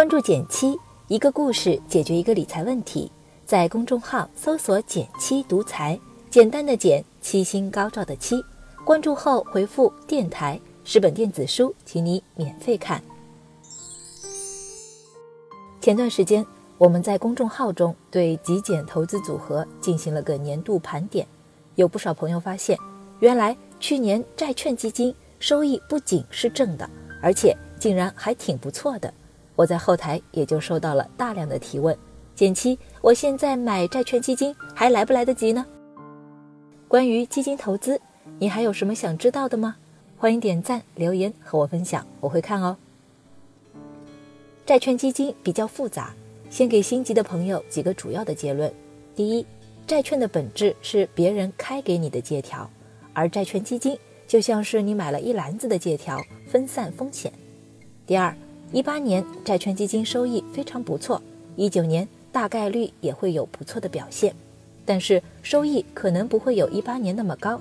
关注减七，一个故事解决一个理财问题。在公众号搜索“减七独裁，简单的减，七星高照的七。关注后回复“电台”，十本电子书，请你免费看。前段时间，我们在公众号中对极简投资组合进行了个年度盘点，有不少朋友发现，原来去年债券基金收益不仅是正的，而且竟然还挺不错的。我在后台也就收到了大量的提问：减七，我现在买债券基金还来不来得及呢？关于基金投资，你还有什么想知道的吗？欢迎点赞留言和我分享，我会看哦。债券基金比较复杂，先给心急的朋友几个主要的结论：第一，债券的本质是别人开给你的借条，而债券基金就像是你买了一篮子的借条，分散风险。第二，一八年债券基金收益非常不错，一九年大概率也会有不错的表现，但是收益可能不会有一八年那么高。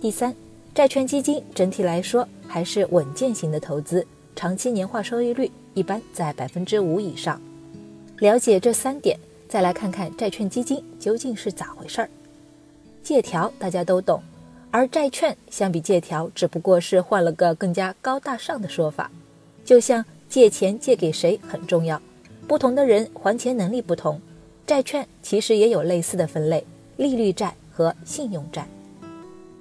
第三，债券基金整体来说还是稳健型的投资，长期年化收益率。一般在百分之五以上。了解这三点，再来看看债券基金究竟是咋回事儿。借条大家都懂，而债券相比借条，只不过是换了个更加高大上的说法。就像借钱借给谁很重要，不同的人还钱能力不同，债券其实也有类似的分类：利率债和信用债。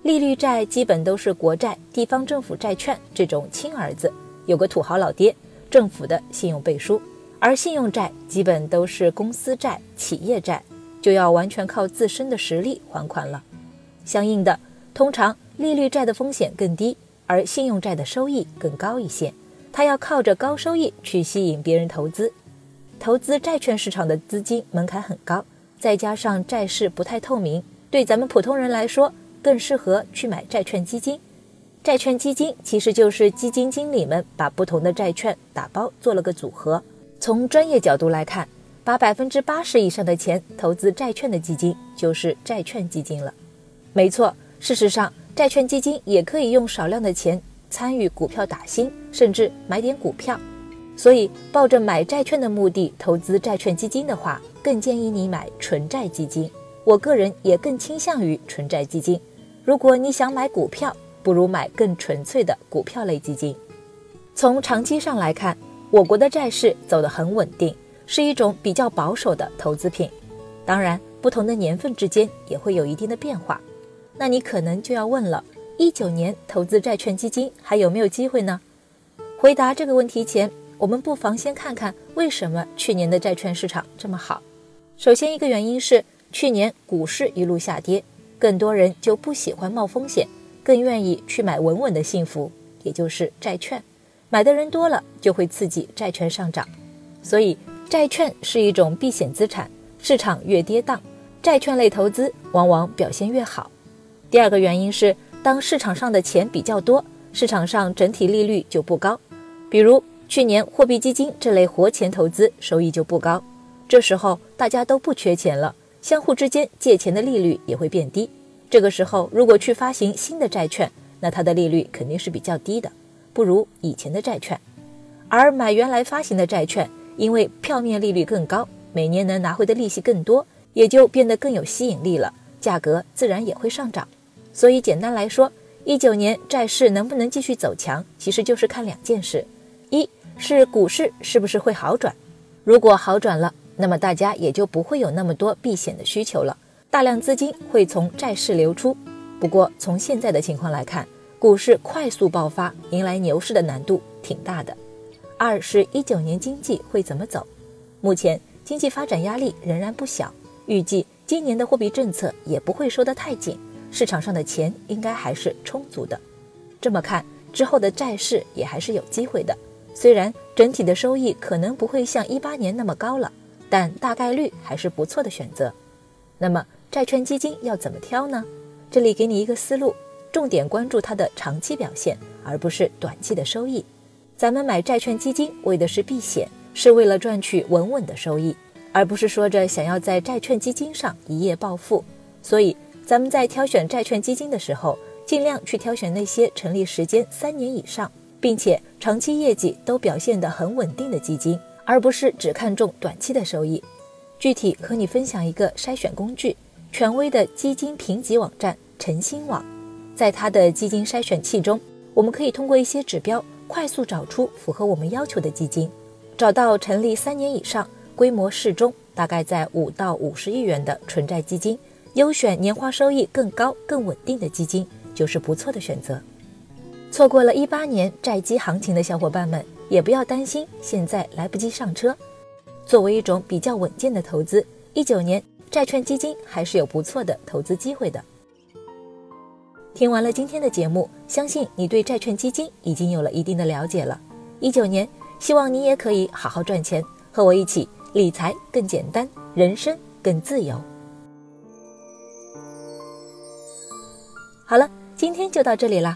利率债基本都是国债、地方政府债券这种亲儿子，有个土豪老爹。政府的信用背书，而信用债基本都是公司债、企业债，就要完全靠自身的实力还款了。相应的，通常利率债的风险更低，而信用债的收益更高一些。他要靠着高收益去吸引别人投资。投资债券市场的资金门槛很高，再加上债市不太透明，对咱们普通人来说，更适合去买债券基金。债券基金其实就是基金经理们把不同的债券打包做了个组合。从专业角度来看，把百分之八十以上的钱投资债券的基金就是债券基金了。没错，事实上，债券基金也可以用少量的钱参与股票打新，甚至买点股票。所以，抱着买债券的目的投资债券基金的话，更建议你买纯债基金。我个人也更倾向于纯债基金。如果你想买股票，不如买更纯粹的股票类基金。从长期上来看，我国的债市走得很稳定，是一种比较保守的投资品。当然，不同的年份之间也会有一定的变化。那你可能就要问了：一九年投资债券基金还有没有机会呢？回答这个问题前，我们不妨先看看为什么去年的债券市场这么好。首先，一个原因是去年股市一路下跌，更多人就不喜欢冒风险。更愿意去买稳稳的幸福，也就是债券。买的人多了，就会刺激债券上涨。所以，债券是一种避险资产。市场越跌宕，债券类投资往往表现越好。第二个原因是，当市场上的钱比较多，市场上整体利率就不高。比如去年货币基金这类活钱投资收益就不高，这时候大家都不缺钱了，相互之间借钱的利率也会变低。这个时候，如果去发行新的债券，那它的利率肯定是比较低的，不如以前的债券。而买原来发行的债券，因为票面利率更高，每年能拿回的利息更多，也就变得更有吸引力了，价格自然也会上涨。所以简单来说，一九年债市能不能继续走强，其实就是看两件事：是股市是不是会好转，如果好转了，那么大家也就不会有那么多避险的需求了。大量资金会从债市流出，不过从现在的情况来看，股市快速爆发，迎来牛市的难度挺大的。二是一九年经济会怎么走？目前经济发展压力仍然不小，预计今年的货币政策也不会收得太紧，市场上的钱应该还是充足的。这么看，之后的债市也还是有机会的。虽然整体的收益可能不会像一八年那么高了，但大概率还是不错的选择。那么。债券基金要怎么挑呢？这里给你一个思路，重点关注它的长期表现，而不是短期的收益。咱们买债券基金为的是避险，是为了赚取稳稳的收益，而不是说着想要在债券基金上一夜暴富。所以，咱们在挑选债券基金的时候，尽量去挑选那些成立时间三年以上，并且长期业绩都表现得很稳定的基金。而不是只看重短期的收益。具体和你分享一个筛选工具：权威的基金评级网站晨星网。在它的基金筛选器中，我们可以通过一些指标快速找出符合我们要求的基金。找到成立三年以上、规模适中，大概在五到五十亿元的纯债基金，优选年化收益更高、更稳定的基金，就是不错的选择。错过了一八年债基行情的小伙伴们，也不要担心，现在来不及上车。作为一种比较稳健的投资，一九年债券基金还是有不错的投资机会的。听完了今天的节目，相信你对债券基金已经有了一定的了解了。一九年。希望你也可以好好赚钱，和我一起理财更简单，人生更自由。好了，今天就到这里啦。